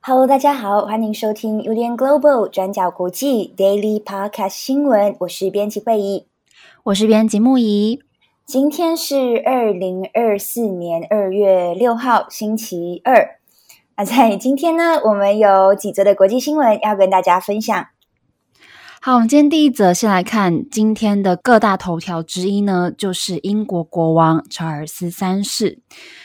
Hello，大家好，欢迎收听 UDN Global 转角国际 Daily Podcast 新闻，我是编辑慧仪，我是编辑木仪。今天是二零二四年二月六号，星期二。那在今天呢，我们有几则的国际新闻要跟大家分享。好，我们今天第一则先来看今天的各大头条之一呢，就是英国国王查尔斯三世。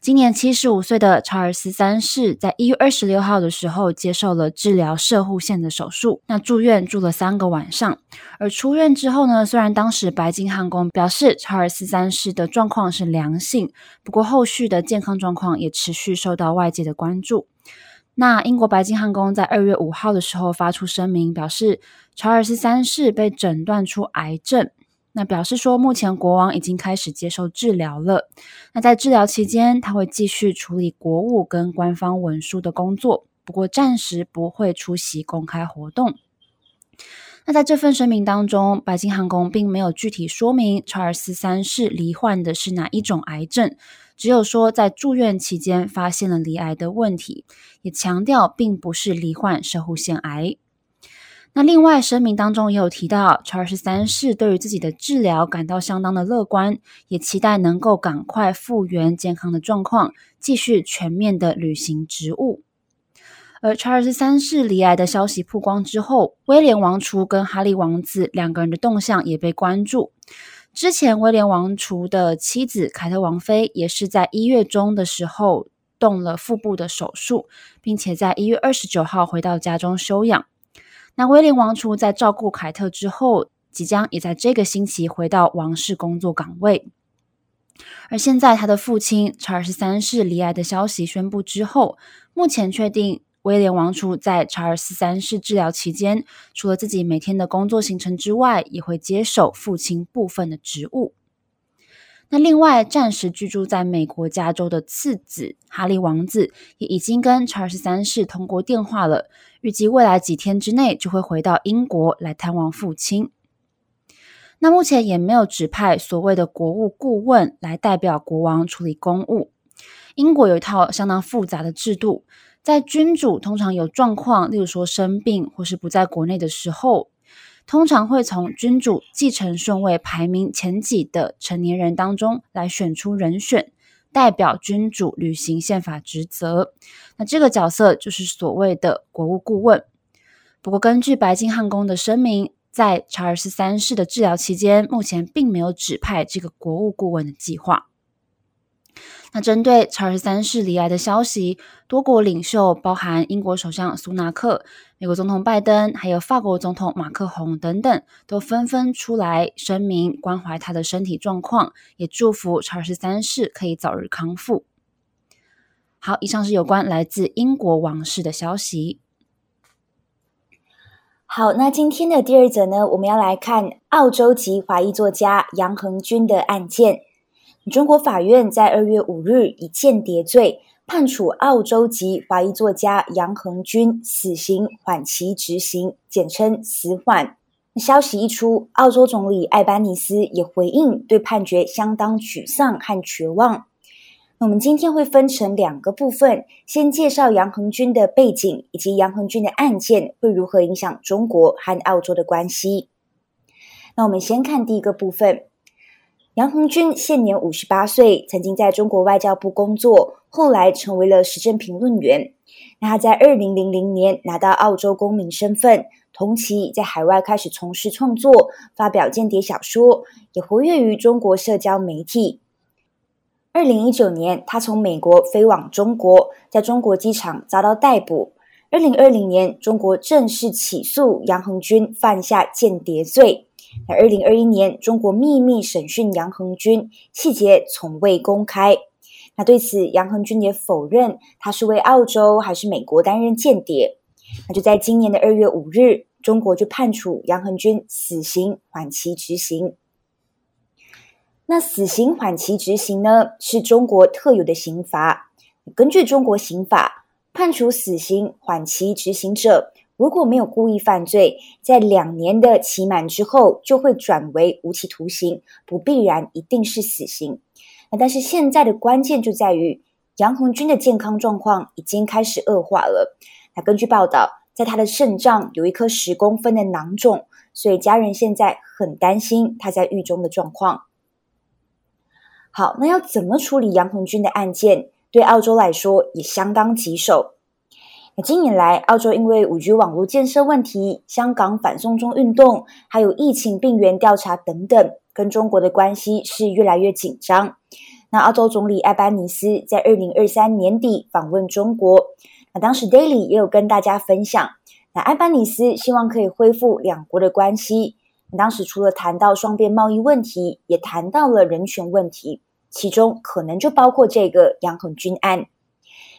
今年七十五岁的查尔斯三世，在一月二十六号的时候接受了治疗射护腺的手术，那住院住了三个晚上。而出院之后呢，虽然当时白金汉宫表示查尔斯三世的状况是良性，不过后续的健康状况也持续受到外界的关注。那英国白金汉宫在二月五号的时候发出声明，表示查尔斯三世被诊断出癌症。那表示说，目前国王已经开始接受治疗了。那在治疗期间，他会继续处理国务跟官方文书的工作，不过暂时不会出席公开活动。那在这份声明当中，白金汉宫并没有具体说明查尔斯三世罹患的是哪一种癌症，只有说在住院期间发现了罹癌的问题，也强调并不是罹患摄护腺癌。那另外声明当中也有提到，查尔斯三世对于自己的治疗感到相当的乐观，也期待能够赶快复原健康的状况，继续全面的履行职务。而查尔斯三世罹癌的消息曝光之后，威廉王储跟哈利王子两个人的动向也被关注。之前威廉王储的妻子凯特王妃也是在一月中的时候动了腹部的手术，并且在一月二十九号回到家中休养。那威廉王储在照顾凯特之后，即将也在这个星期回到王室工作岗位。而现在，他的父亲查尔斯三世离癌的消息宣布之后，目前确定威廉王储在查尔斯三世治疗期间，除了自己每天的工作行程之外，也会接手父亲部分的职务。那另外，暂时居住在美国加州的次子哈利王子也已经跟查尔斯三世通过电话了，预计未来几天之内就会回到英国来探望父亲。那目前也没有指派所谓的国务顾问来代表国王处理公务。英国有一套相当复杂的制度，在君主通常有状况，例如说生病或是不在国内的时候。通常会从君主继承顺位排名前几的成年人当中来选出人选，代表君主履行宪法职责。那这个角色就是所谓的国务顾问。不过，根据白金汉宫的声明，在查尔斯三世的治疗期间，目前并没有指派这个国务顾问的计划。那针对查尔斯三世罹癌的消息，多国领袖，包含英国首相苏纳克、美国总统拜登，还有法国总统马克宏等等，都纷纷出来声明关怀他的身体状况，也祝福查尔斯三世可以早日康复。好，以上是有关来自英国王室的消息。好，那今天的第二则呢，我们要来看澳洲籍华裔作家杨恒均的案件。中国法院在二月五日以间谍罪判处澳洲籍华裔作家杨恒均死刑缓期执行，简称死缓。消息一出，澳洲总理艾班尼斯也回应，对判决相当沮丧和绝望。我们今天会分成两个部分，先介绍杨恒均的背景，以及杨恒均的案件会如何影响中国和澳洲的关系。那我们先看第一个部分。杨红军现年五十八岁，曾经在中国外交部工作，后来成为了时政评论员。那他在二零零零年拿到澳洲公民身份，同期在海外开始从事创作，发表间谍小说，也活跃于中国社交媒体。二零一九年，他从美国飞往中国，在中国机场遭到逮捕。二零二零年，中国正式起诉杨恒军犯下间谍罪。那二零二一年，中国秘密审讯杨恒均，细节从未公开。那对此，杨恒均也否认他是为澳洲还是美国担任间谍。那就在今年的二月五日，中国就判处杨恒均死刑缓期执行。那死刑缓期执行呢，是中国特有的刑罚。根据中国刑法，判处死刑缓期执行者，如果没有故意犯罪，在两年的期满之后，就会转为无期徒刑，不必然一定是死刑。那但是现在的关键就在于杨红军的健康状况已经开始恶化了。那根据报道，在他的肾脏有一颗十公分的囊肿，所以家人现在很担心他在狱中的状况。好，那要怎么处理杨红军的案件？对澳洲来说也相当棘手。那近年来，澳洲因为五 G 网络建设问题、香港反送中运动，还有疫情病源调查等等，跟中国的关系是越来越紧张。那澳洲总理艾班尼斯在二零二三年底访问中国，那当时 Daily 也有跟大家分享，那艾班尼斯希望可以恢复两国的关系。当时除了谈到双边贸易问题，也谈到了人权问题，其中可能就包括这个杨恒均案。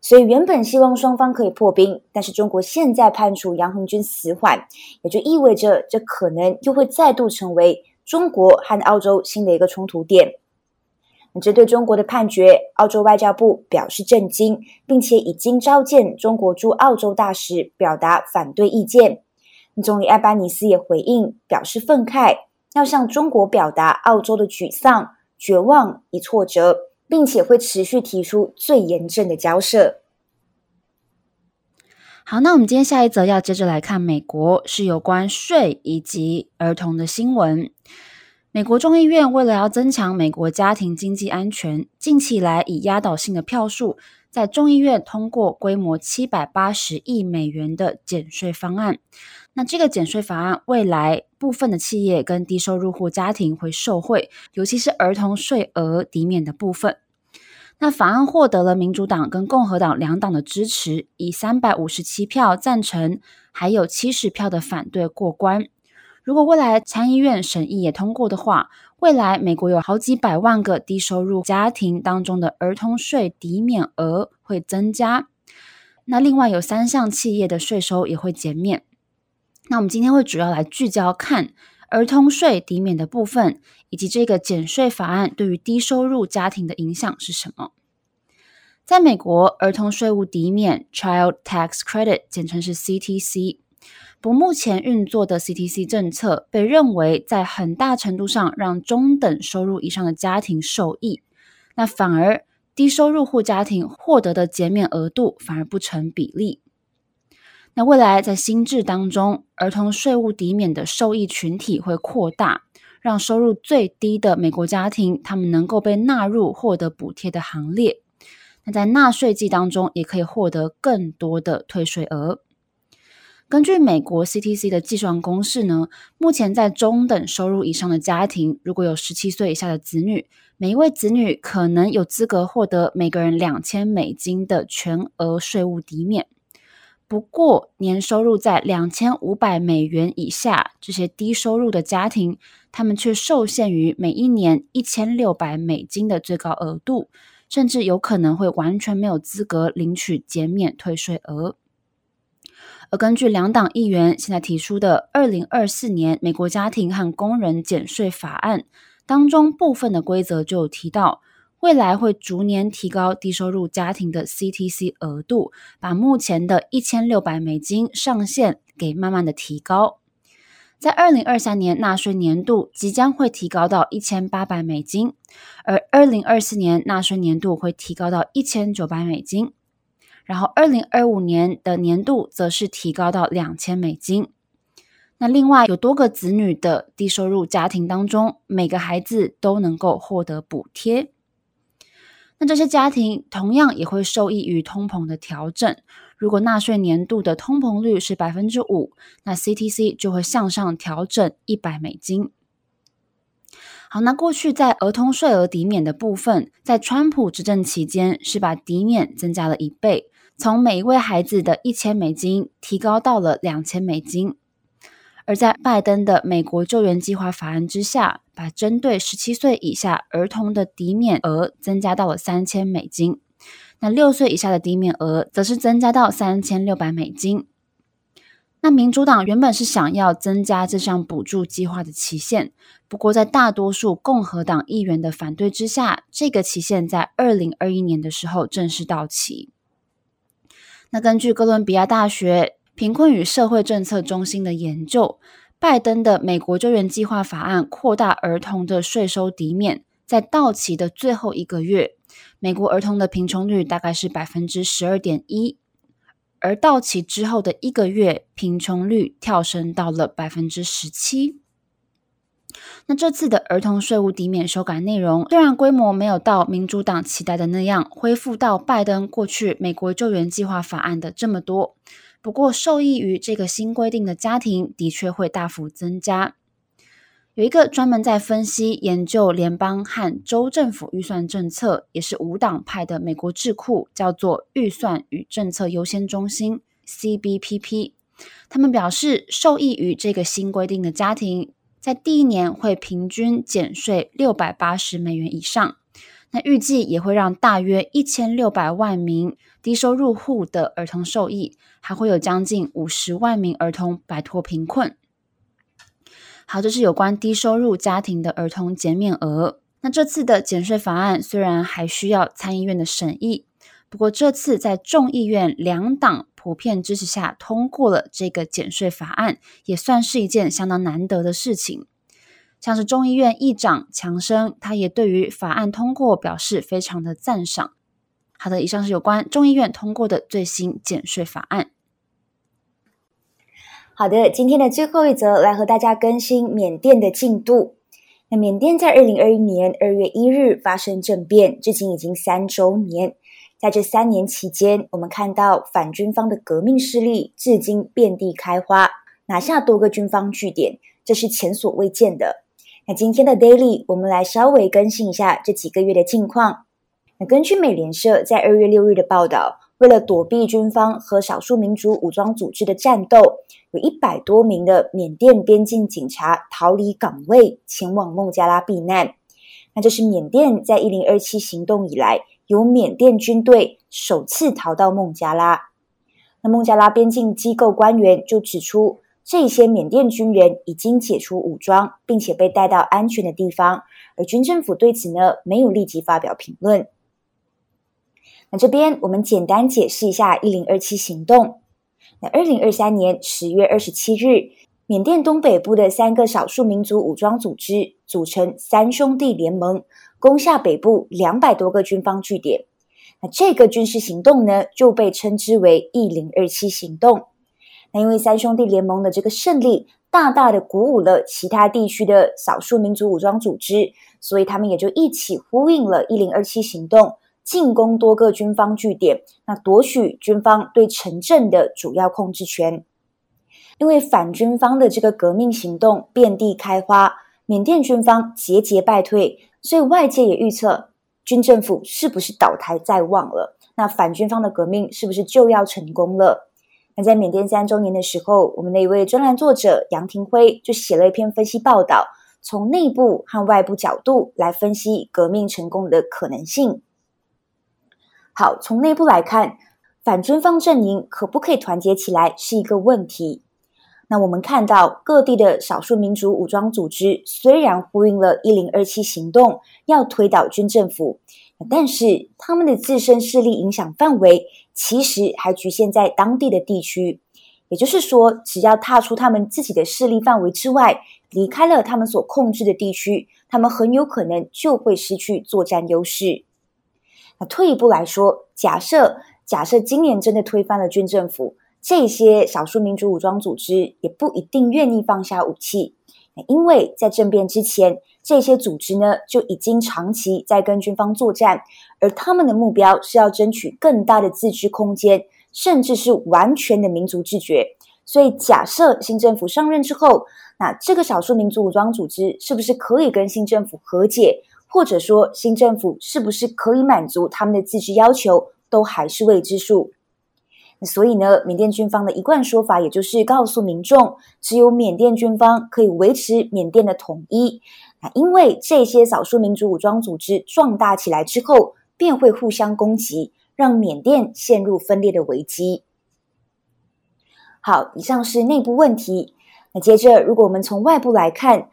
所以原本希望双方可以破冰，但是中国现在判处杨恒均死缓，也就意味着这可能又会再度成为中国和澳洲新的一个冲突点。那针对中国的判决，澳洲外交部表示震惊，并且已经召见中国驻澳洲大使，表达反对意见。总理艾巴尼斯也回应，表示愤慨，要向中国表达澳洲的沮丧、绝望与挫折。并且会持续提出最严正的交涉。好，那我们今天下一则要接着来看美国，是有关税以及儿童的新闻。美国众议院为了要增强美国家庭经济安全，近期来以压倒性的票数，在众议院通过规模七百八十亿美元的减税方案。那这个减税法案，未来部分的企业跟低收入户家庭会受惠，尤其是儿童税额抵免的部分。那法案获得了民主党跟共和党两党的支持，以三百五十七票赞成，还有七十票的反对过关。如果未来参议院审议也通过的话，未来美国有好几百万个低收入家庭当中的儿童税抵免额会增加。那另外有三项企业的税收也会减免。那我们今天会主要来聚焦看儿童税抵免的部分，以及这个减税法案对于低收入家庭的影响是什么？在美国，儿童税务抵免 （Child Tax Credit） 简称是 CTC。不，目前运作的 CTC 政策被认为在很大程度上让中等收入以上的家庭受益，那反而低收入户家庭获得的减免额度反而不成比例。那未来在新制当中，儿童税务抵免的受益群体会扩大，让收入最低的美国家庭，他们能够被纳入获得补贴的行列。那在纳税季当中，也可以获得更多的退税额。根据美国 CTC 的计算公式呢，目前在中等收入以上的家庭，如果有十七岁以下的子女，每一位子女可能有资格获得每个人两千美金的全额税务抵免。不过，年收入在两千五百美元以下，这些低收入的家庭，他们却受限于每一年一千六百美金的最高额度，甚至有可能会完全没有资格领取减免退税额。而根据两党议员现在提出的二零二四年美国家庭和工人减税法案当中，部分的规则就提到。未来会逐年提高低收入家庭的 CTC 额度，把目前的一千六百美金上限给慢慢的提高。在二零二三年纳税年度即将会提高到一千八百美金，而二零二四年纳税年度会提高到一千九百美金，然后二零二五年的年度则是提高到两千美金。那另外有多个子女的低收入家庭当中，每个孩子都能够获得补贴。那这些家庭同样也会受益于通膨的调整。如果纳税年度的通膨率是百分之五，那 CTC 就会向上调整一百美金。好，那过去在儿童税额抵免的部分，在川普执政期间是把抵免增加了一倍，从每一位孩子的一千美金提高到了两千美金。而在拜登的美国救援计划法案之下，把针对十七岁以下儿童的抵免额增加到了三千美金，那六岁以下的抵免额则是增加到三千六百美金。那民主党原本是想要增加这项补助计划的期限，不过在大多数共和党议员的反对之下，这个期限在二零二一年的时候正式到期。那根据哥伦比亚大学贫困与社会政策中心的研究，拜登的美国救援计划法案扩大儿童的税收抵免，在到期的最后一个月，美国儿童的贫穷率大概是百分之十二点一。而到期之后的一个月，贫穷率跳升到了百分之十七。那这次的儿童税务抵免修改内容，虽然规模没有到民主党期待的那样，恢复到拜登过去美国救援计划法案的这么多，不过受益于这个新规定的家庭，的确会大幅增加。有一个专门在分析研究联邦和州政府预算政策，也是无党派的美国智库，叫做预算与政策优先中心 （CBPP）。他们表示，受益于这个新规定的家庭，在第一年会平均减税六百八十美元以上。那预计也会让大约一千六百万名低收入户的儿童受益，还会有将近五十万名儿童摆脱贫困。好，这是有关低收入家庭的儿童减免额。那这次的减税法案虽然还需要参议院的审议，不过这次在众议院两党普遍支持下通过了这个减税法案，也算是一件相当难得的事情。像是众议院议长强生，他也对于法案通过表示非常的赞赏。好的，以上是有关众议院通过的最新减税法案。好的，今天的最后一则来和大家更新缅甸的进度。那缅甸在二零二一年二月一日发生政变，至今已经三周年。在这三年期间，我们看到反军方的革命势力至今遍地开花，拿下多个军方据点，这是前所未见的。那今天的 Daily，我们来稍微更新一下这几个月的近况。那根据美联社在二月六日的报道。为了躲避军方和少数民族武装组织的战斗，有一百多名的缅甸边境警察逃离岗位，前往孟加拉避难。那这是缅甸在一零二七行动以来，由缅甸军队首次逃到孟加拉。那孟加拉边境机构官员就指出，这些缅甸军人已经解除武装，并且被带到安全的地方，而军政府对此呢，没有立即发表评论。那这边我们简单解释一下“一零二七行动”。那二零二三年十月二十七日，缅甸东北部的三个少数民族武装组织组成“三兄弟联盟”，攻下北部两百多个军方据点。那这个军事行动呢，就被称之为“一零二七行动”。那因为三兄弟联盟的这个胜利，大大的鼓舞了其他地区的少数民族武装组织，所以他们也就一起呼应了“一零二七行动”。进攻多个军方据点，那夺取军方对城镇的主要控制权。因为反军方的这个革命行动遍地开花，缅甸军方节节败退，所以外界也预测军政府是不是倒台在望了？那反军方的革命是不是就要成功了？那在缅甸三周年的时候，我们的一位专栏作者杨廷辉就写了一篇分析报道，从内部和外部角度来分析革命成功的可能性。好，从内部来看，反军方阵营可不可以团结起来是一个问题。那我们看到各地的少数民族武装组织虽然呼应了“一零二七行动”，要推倒军政府，但是他们的自身势力影响范围其实还局限在当地的地区。也就是说，只要踏出他们自己的势力范围之外，离开了他们所控制的地区，他们很有可能就会失去作战优势。那退一步来说，假设假设今年真的推翻了军政府，这些少数民族武装组织也不一定愿意放下武器，因为在政变之前，这些组织呢就已经长期在跟军方作战，而他们的目标是要争取更大的自治空间，甚至是完全的民族自决。所以，假设新政府上任之后，那这个少数民族武装组织是不是可以跟新政府和解？或者说，新政府是不是可以满足他们的自治要求，都还是未知数。所以呢，缅甸军方的一贯说法，也就是告诉民众，只有缅甸军方可以维持缅甸的统一。啊，因为这些少数民族武装组织壮大起来之后，便会互相攻击，让缅甸陷入分裂的危机。好，以上是内部问题。那接着，如果我们从外部来看，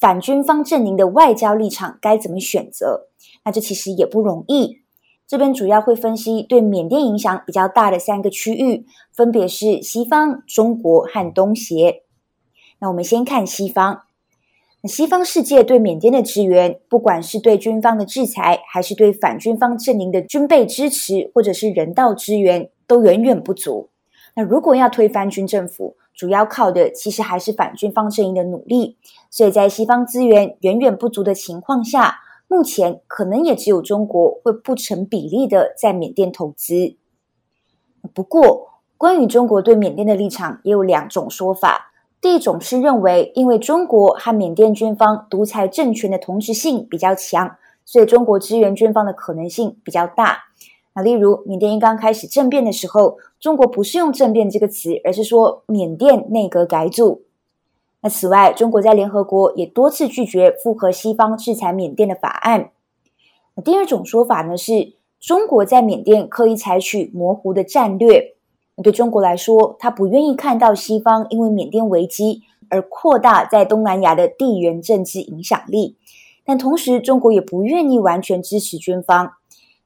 反军方阵营的外交立场该怎么选择？那这其实也不容易。这边主要会分析对缅甸影响比较大的三个区域，分别是西方、中国和东协。那我们先看西方。那西方世界对缅甸的支援，不管是对军方的制裁，还是对反军方阵营的军备支持，或者是人道支援，都远远不足。那如果要推翻军政府，主要靠的其实还是反军方阵营的努力。所以在西方资源远远不足的情况下，目前可能也只有中国会不成比例的在缅甸投资。不过，关于中国对缅甸的立场，也有两种说法。第一种是认为，因为中国和缅甸军方独裁政权的同质性比较强，所以中国支援军方的可能性比较大。那例如，缅甸一刚开始政变的时候，中国不是用政变这个词，而是说缅甸内阁改组。那此外，中国在联合国也多次拒绝附和西方制裁缅甸的法案。那第二种说法呢，是中国在缅甸刻意采取模糊的战略。对中国来说，他不愿意看到西方因为缅甸危机而扩大在东南亚的地缘政治影响力，但同时，中国也不愿意完全支持军方。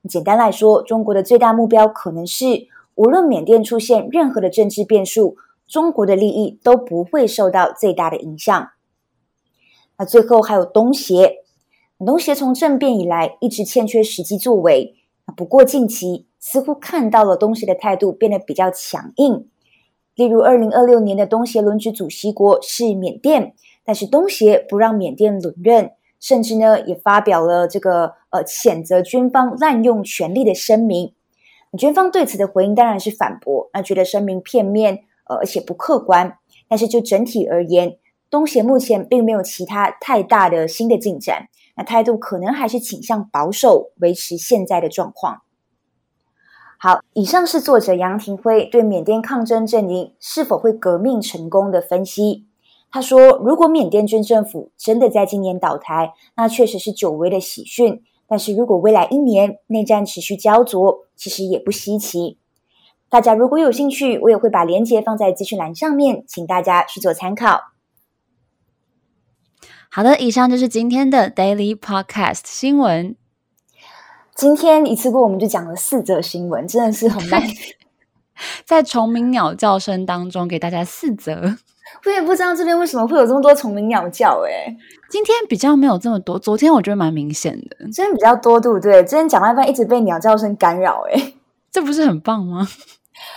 简单来说，中国的最大目标可能是，无论缅甸出现任何的政治变数，中国的利益都不会受到最大的影响。那最后还有东协，东协从政变以来一直欠缺实际作为，不过近期。似乎看到了东协的态度变得比较强硬，例如二零二六年的东协轮值主席国是缅甸，但是东协不让缅甸轮任，甚至呢也发表了这个呃谴责军方滥用权力的声明。军方对此的回应当然是反驳，那觉得声明片面，呃而且不客观。但是就整体而言，东协目前并没有其他太大的新的进展，那态度可能还是倾向保守，维持现在的状况。好，以上是作者杨廷辉对缅甸抗争阵营是否会革命成功的分析。他说，如果缅甸军政府真的在今年倒台，那确实是久违的喜讯。但是如果未来一年内战持续焦灼，其实也不稀奇。大家如果有兴趣，我也会把链接放在资讯栏上面，请大家去做参考。好的，以上就是今天的 Daily Podcast 新闻。今天一次过，我们就讲了四则新闻，真的是很慢。在虫鸣鸟叫声当中，给大家四则。我也不知道这边为什么会有这么多虫鸣鸟叫，哎今天比较没有这么多，昨天我觉得蛮明显的。今天比较多，对不对？今天讲到一半，一直被鸟叫声干扰，哎 这不是很棒吗？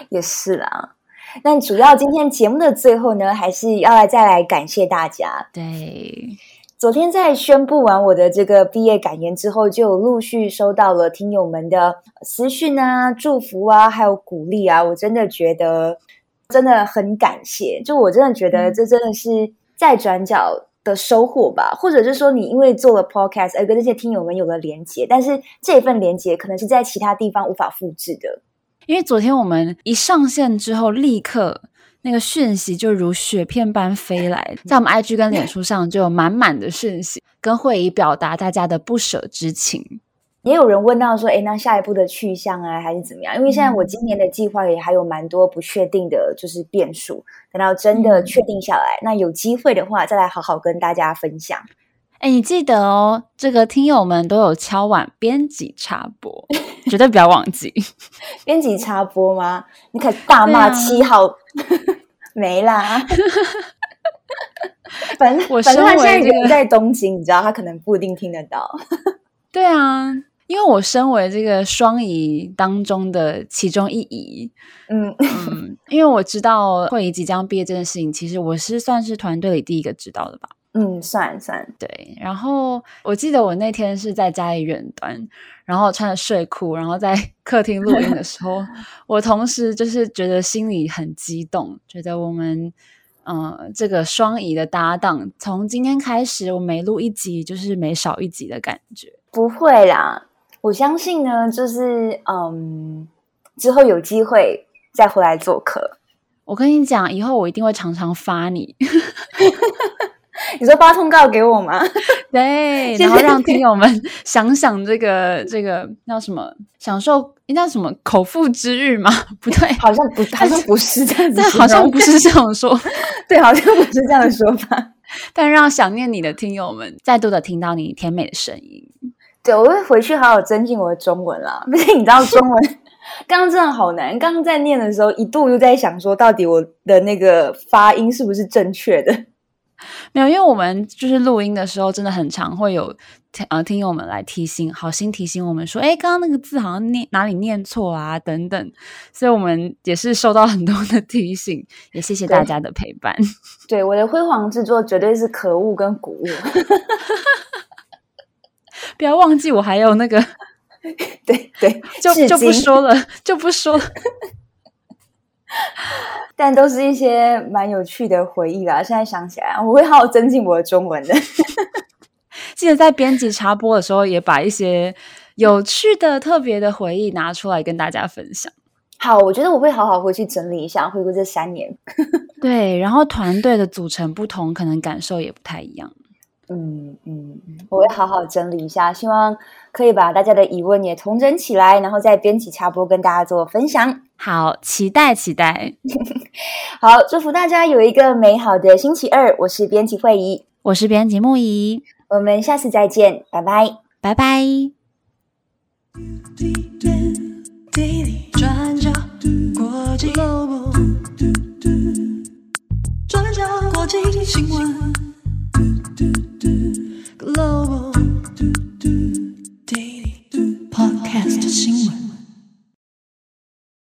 也是啦。但主要今天节目的最后呢，还是要来再来感谢大家。对。昨天在宣布完我的这个毕业感言之后，就陆续收到了听友们的私讯啊、祝福啊，还有鼓励啊。我真的觉得真的很感谢，就我真的觉得这真的是在转角的收获吧，或者是说你因为做了 podcast 而跟这些听友们有了连接，但是这份连接可能是在其他地方无法复制的。因为昨天我们一上线之后，立刻。那个讯息就如雪片般飞来，在我们 IG 跟脸书上就有满满的讯息，跟会议表达大家的不舍之情。也有人问到说：“诶，那下一步的去向啊，还是怎么样？”因为现在我今年的计划也还有蛮多不确定的，就是变数。等到真的确定下来，嗯、那有机会的话，再来好好跟大家分享。哎，你记得哦，这个听友们都有敲碗编辑插播，绝对不要忘记 编辑插播吗？你可大骂七号。没啦，反正我反正他现在人在东京，你知道他可能不一定听得到。对啊，因为我身为这个双仪当中的其中一仪，嗯嗯，因为我知道慧仪即将毕业这件事情，其实我是算是团队里第一个知道的吧。嗯，算算对。然后我记得我那天是在家里远端，然后穿着睡裤，然后在 客厅录音的时候，我同时就是觉得心里很激动，觉得我们嗯、呃、这个双仪的搭档，从今天开始，我每录一集就是每少一集的感觉。不会啦，我相信呢，就是嗯，之后有机会再回来做客。我跟你讲，以后我一定会常常发你。你说发通告给我吗？对，然后让听友们想想这个这个叫什么，享受应该叫什么口腹之欲吗？不对，好像不，好像不是这样子，好像不是这样说，对，好像不是这样的说法。但让想念你的听友们再度的听到你甜美的声音。对，我会回去好好增进我的中文啦。毕竟你知道中文。刚刚真的好难，刚刚在念的时候，一度又在想说，到底我的那个发音是不是正确的？没有，因为我们就是录音的时候，真的很常会有听呃听友们来提醒，好心提醒我们说，哎，刚刚那个字好像念哪里念错啊，等等，所以我们也是收到很多的提醒，也谢谢大家的陪伴。对，对我的辉煌之作绝对是可恶跟鼓舞，不要忘记我还有那个。对对，就就不说了，就不说了。但都是一些蛮有趣的回忆啦。现在想起来，我会好好增进我的中文的。记得在编辑插播的时候，也把一些有趣的、特别的回忆拿出来跟大家分享。好，我觉得我会好好回去整理一下，回顾这三年。对，然后团队的组成不同，可能感受也不太一样。嗯嗯，我会好好整理一下，希望可以把大家的疑问也统整起来，然后再编辑插播跟大家做分享。好，期待期待。好，祝福大家有一个美好的星期二。我是编辑惠仪，我是编辑木怡，我们下次再见，拜拜，拜拜。转角国际新闻。Global Daily Podcast 新闻。